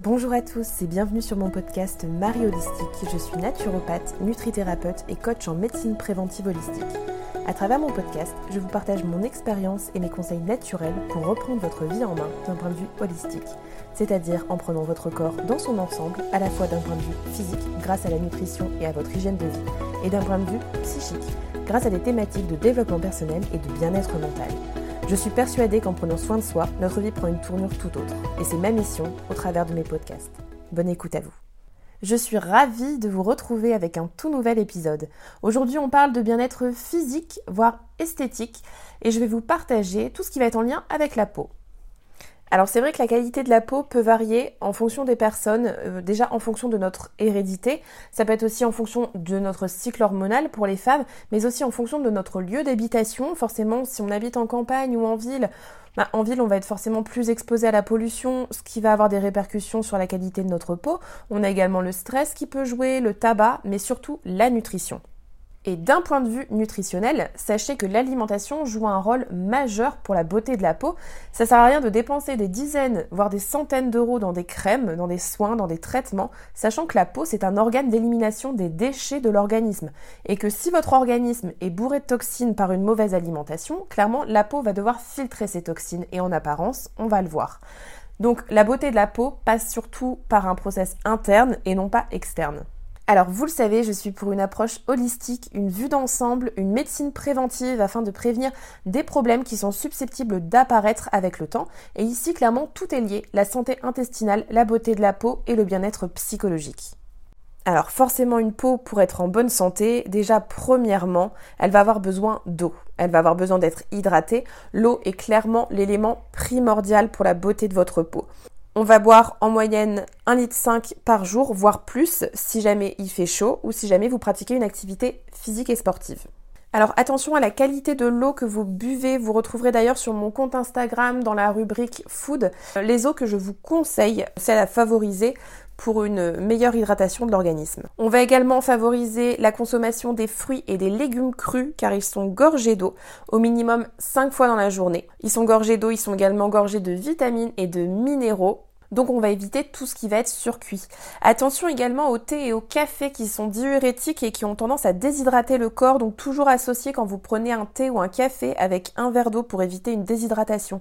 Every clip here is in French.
Bonjour à tous et bienvenue sur mon podcast Marie Holistique. Je suis naturopathe, nutrithérapeute et coach en médecine préventive holistique. À travers mon podcast, je vous partage mon expérience et mes conseils naturels pour reprendre votre vie en main d'un point de vue holistique, c'est-à-dire en prenant votre corps dans son ensemble, à la fois d'un point de vue physique grâce à la nutrition et à votre hygiène de vie, et d'un point de vue psychique grâce à des thématiques de développement personnel et de bien-être mental. Je suis persuadée qu'en prenant soin de soi, notre vie prend une tournure tout autre. Et c'est ma mission au travers de mes podcasts. Bonne écoute à vous. Je suis ravie de vous retrouver avec un tout nouvel épisode. Aujourd'hui, on parle de bien-être physique, voire esthétique, et je vais vous partager tout ce qui va être en lien avec la peau. Alors c'est vrai que la qualité de la peau peut varier en fonction des personnes, euh, déjà en fonction de notre hérédité, ça peut être aussi en fonction de notre cycle hormonal pour les femmes, mais aussi en fonction de notre lieu d'habitation. Forcément, si on habite en campagne ou en ville, bah, en ville on va être forcément plus exposé à la pollution, ce qui va avoir des répercussions sur la qualité de notre peau. On a également le stress qui peut jouer, le tabac, mais surtout la nutrition. Et d'un point de vue nutritionnel, sachez que l'alimentation joue un rôle majeur pour la beauté de la peau. Ça sert à rien de dépenser des dizaines, voire des centaines d'euros dans des crèmes, dans des soins, dans des traitements, sachant que la peau c'est un organe d'élimination des déchets de l'organisme. Et que si votre organisme est bourré de toxines par une mauvaise alimentation, clairement la peau va devoir filtrer ces toxines et en apparence, on va le voir. Donc la beauté de la peau passe surtout par un process interne et non pas externe. Alors vous le savez, je suis pour une approche holistique, une vue d'ensemble, une médecine préventive afin de prévenir des problèmes qui sont susceptibles d'apparaître avec le temps. Et ici, clairement, tout est lié, la santé intestinale, la beauté de la peau et le bien-être psychologique. Alors forcément une peau pour être en bonne santé, déjà premièrement, elle va avoir besoin d'eau. Elle va avoir besoin d'être hydratée. L'eau est clairement l'élément primordial pour la beauté de votre peau. On va boire en moyenne 1,5 litre par jour, voire plus, si jamais il fait chaud ou si jamais vous pratiquez une activité physique et sportive. Alors attention à la qualité de l'eau que vous buvez. Vous retrouverez d'ailleurs sur mon compte Instagram dans la rubrique food les eaux que je vous conseille, celles à favoriser pour une meilleure hydratation de l'organisme. On va également favoriser la consommation des fruits et des légumes crus car ils sont gorgés d'eau, au minimum 5 fois dans la journée. Ils sont gorgés d'eau, ils sont également gorgés de vitamines et de minéraux. Donc on va éviter tout ce qui va être surcuit. Attention également au thé et au café qui sont diurétiques et qui ont tendance à déshydrater le corps, donc toujours associé quand vous prenez un thé ou un café avec un verre d'eau pour éviter une déshydratation.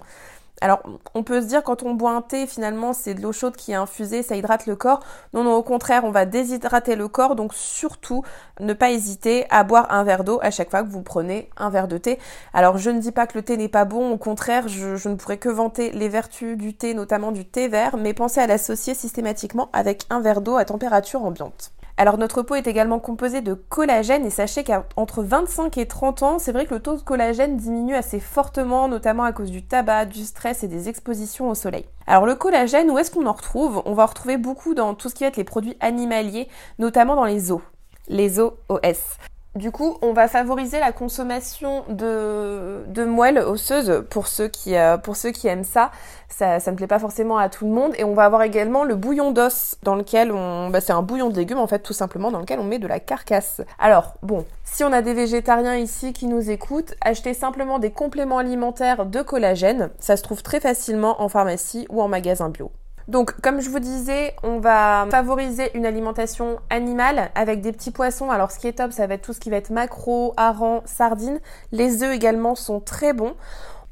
Alors, on peut se dire quand on boit un thé, finalement, c'est de l'eau chaude qui est infusée, ça hydrate le corps. Non, non, au contraire, on va déshydrater le corps. Donc, surtout, ne pas hésiter à boire un verre d'eau à chaque fois que vous prenez un verre de thé. Alors, je ne dis pas que le thé n'est pas bon. Au contraire, je, ne pourrais que vanter les vertus du thé, notamment du thé vert, mais pensez à l'associer systématiquement avec un verre d'eau à température ambiante. Alors notre peau est également composée de collagène et sachez qu'entre 25 et 30 ans, c'est vrai que le taux de collagène diminue assez fortement, notamment à cause du tabac, du stress et des expositions au soleil. Alors le collagène, où est-ce qu'on en retrouve? On va en retrouver beaucoup dans tout ce qui va être les produits animaliers, notamment dans les os. Les os OS. Du coup, on va favoriser la consommation de, de moelle osseuse pour ceux qui euh, pour ceux qui aiment ça. ça. ça. ne plaît pas forcément à tout le monde. Et on va avoir également le bouillon d'os dans lequel on, bah, c'est un bouillon de légumes en fait tout simplement dans lequel on met de la carcasse. Alors bon, si on a des végétariens ici qui nous écoutent, achetez simplement des compléments alimentaires de collagène. Ça se trouve très facilement en pharmacie ou en magasin bio. Donc, comme je vous disais, on va favoriser une alimentation animale avec des petits poissons. Alors, ce qui est top, ça va être tout ce qui va être maquereau, hareng, sardines. Les œufs également sont très bons.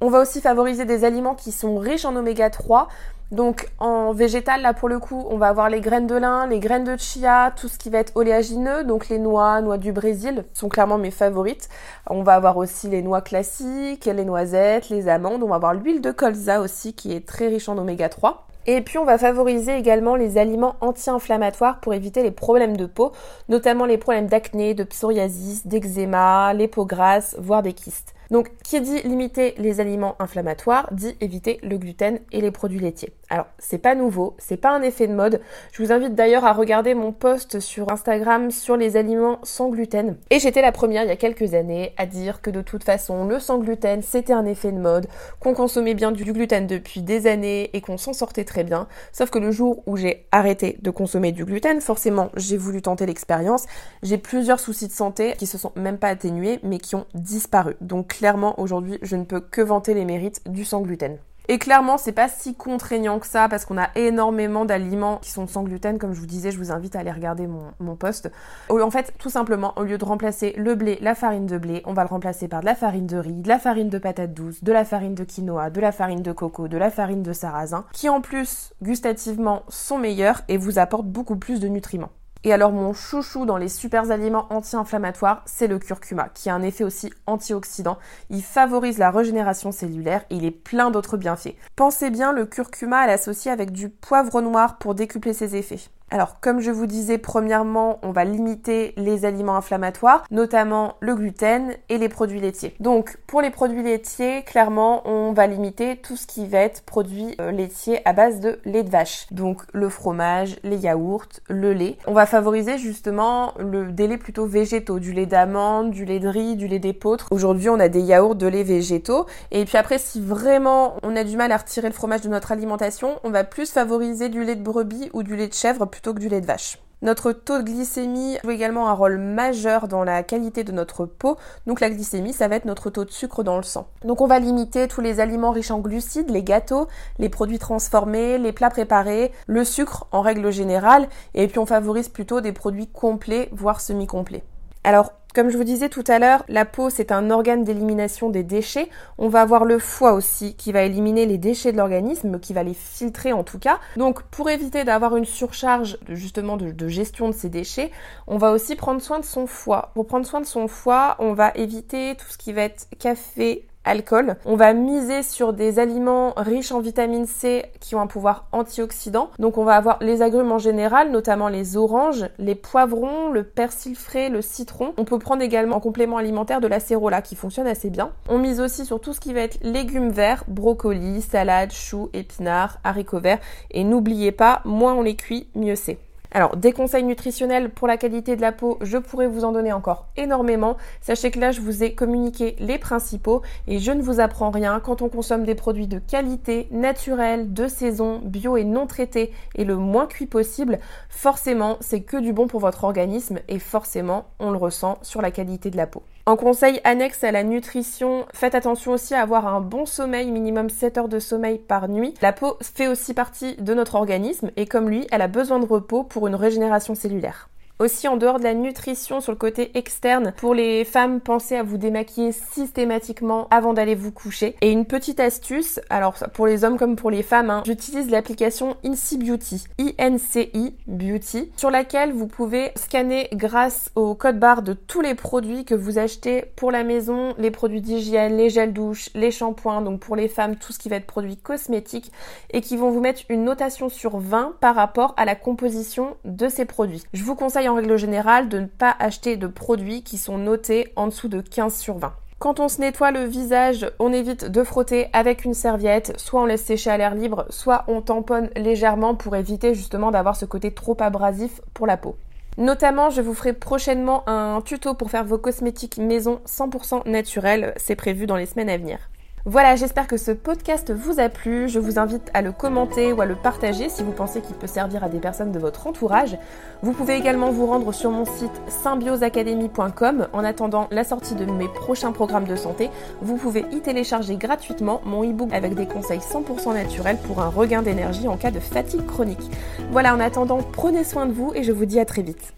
On va aussi favoriser des aliments qui sont riches en oméga 3. Donc en végétal, là pour le coup, on va avoir les graines de lin, les graines de chia, tout ce qui va être oléagineux, donc les noix, noix du Brésil sont clairement mes favorites. On va avoir aussi les noix classiques, les noisettes, les amandes, on va avoir l'huile de colza aussi qui est très riche en oméga 3. Et puis on va favoriser également les aliments anti-inflammatoires pour éviter les problèmes de peau, notamment les problèmes d'acné, de psoriasis, d'eczéma, les peaux grasses, voire des kystes. Donc, qui dit limiter les aliments inflammatoires, dit éviter le gluten et les produits laitiers. Alors, c'est pas nouveau, c'est pas un effet de mode. Je vous invite d'ailleurs à regarder mon post sur Instagram sur les aliments sans gluten. Et j'étais la première il y a quelques années à dire que de toute façon, le sans gluten, c'était un effet de mode, qu'on consommait bien du gluten depuis des années et qu'on s'en sortait très bien. Sauf que le jour où j'ai arrêté de consommer du gluten, forcément, j'ai voulu tenter l'expérience. J'ai plusieurs soucis de santé qui se sont même pas atténués, mais qui ont disparu. Donc, clairement, aujourd'hui, je ne peux que vanter les mérites du sans gluten. Et clairement, c'est pas si contraignant que ça parce qu'on a énormément d'aliments qui sont sans gluten. Comme je vous disais, je vous invite à aller regarder mon, mon post. En fait, tout simplement, au lieu de remplacer le blé, la farine de blé, on va le remplacer par de la farine de riz, de la farine de patate douce, de la farine de quinoa, de la farine de coco, de la farine de sarrasin, qui en plus, gustativement, sont meilleurs et vous apportent beaucoup plus de nutriments. Et alors mon chouchou dans les super aliments anti-inflammatoires, c'est le curcuma, qui a un effet aussi antioxydant. Il favorise la régénération cellulaire et il est plein d'autres bienfaits. Pensez bien le curcuma à l'associer avec du poivre noir pour décupler ses effets. Alors, comme je vous disais, premièrement, on va limiter les aliments inflammatoires, notamment le gluten et les produits laitiers. Donc, pour les produits laitiers, clairement, on va limiter tout ce qui va être produit euh, laitier à base de lait de vache. Donc, le fromage, les yaourts, le lait. On va favoriser justement le, des plutôt végétaux, du lait d'amande, du lait de riz, du lait d'épeautre. Aujourd'hui, on a des yaourts de lait végétaux. Et puis après, si vraiment on a du mal à retirer le fromage de notre alimentation, on va plus favoriser du lait de brebis ou du lait de chèvre que du lait de vache. Notre taux de glycémie joue également un rôle majeur dans la qualité de notre peau. Donc la glycémie, ça va être notre taux de sucre dans le sang. Donc on va limiter tous les aliments riches en glucides, les gâteaux, les produits transformés, les plats préparés, le sucre en règle générale, et puis on favorise plutôt des produits complets, voire semi-complets. Alors, comme je vous disais tout à l'heure, la peau c'est un organe d'élimination des déchets. On va avoir le foie aussi qui va éliminer les déchets de l'organisme, qui va les filtrer en tout cas. Donc pour éviter d'avoir une surcharge justement de, gestion de ces déchets, on va aussi prendre soin de son foie. Pour prendre soin de son foie, on va éviter tout ce qui va être café, alcool. On va miser sur des aliments riches en vitamine C qui ont un pouvoir antioxydant. Donc on va avoir les agrumes en général, notamment les oranges, les poivrons, le persil frais, le citron. On peut prendre également en complément alimentaire de l'acérola qui fonctionne assez bien. On mise aussi sur tout ce qui va être légumes verts, brocolis, salades, choux, épinards, haricots verts. Et n'oubliez pas, moins on les cuit, mieux c'est. Alors, des conseils nutritionnels pour la qualité de la peau, je pourrais vous en donner encore énormément. Sachez que là, je vous ai communiqué les principaux et je ne vous apprends rien. Quand on consomme des produits de qualité, naturels, de saison, bio et non traités et le moins cuit possible, forcément, c'est que du bon pour votre organisme et forcément, on le ressent sur la qualité de la peau. En conseil annexe à la nutrition, faites attention aussi à avoir un bon sommeil, minimum 7 heures de sommeil par nuit. La peau fait aussi partie de notre organisme et comme lui, elle a besoin de repos pour une régénération cellulaire. Aussi, en dehors de la nutrition sur le côté externe, pour les femmes, pensez à vous démaquiller systématiquement avant d'aller vous coucher. Et une petite astuce, alors pour les hommes comme pour les femmes, hein, j'utilise l'application INCI Beauty, I-N-C-I Beauty, sur laquelle vous pouvez scanner grâce au code barre de tous les produits que vous achetez pour la maison, les produits d'hygiène, les gels douche, les shampoings, donc pour les femmes, tout ce qui va être produits cosmétiques, et qui vont vous mettre une notation sur 20 par rapport à la composition de ces produits. Je vous conseille règle générale de ne pas acheter de produits qui sont notés en dessous de 15 sur 20. Quand on se nettoie le visage, on évite de frotter avec une serviette, soit on laisse sécher à l'air libre, soit on tamponne légèrement pour éviter justement d'avoir ce côté trop abrasif pour la peau. Notamment, je vous ferai prochainement un tuto pour faire vos cosmétiques maison 100% naturels, c'est prévu dans les semaines à venir. Voilà, j'espère que ce podcast vous a plu. Je vous invite à le commenter ou à le partager si vous pensez qu'il peut servir à des personnes de votre entourage. Vous pouvez également vous rendre sur mon site symbioseacademy.com. En attendant la sortie de mes prochains programmes de santé, vous pouvez y télécharger gratuitement mon e-book avec des conseils 100% naturels pour un regain d'énergie en cas de fatigue chronique. Voilà, en attendant, prenez soin de vous et je vous dis à très vite.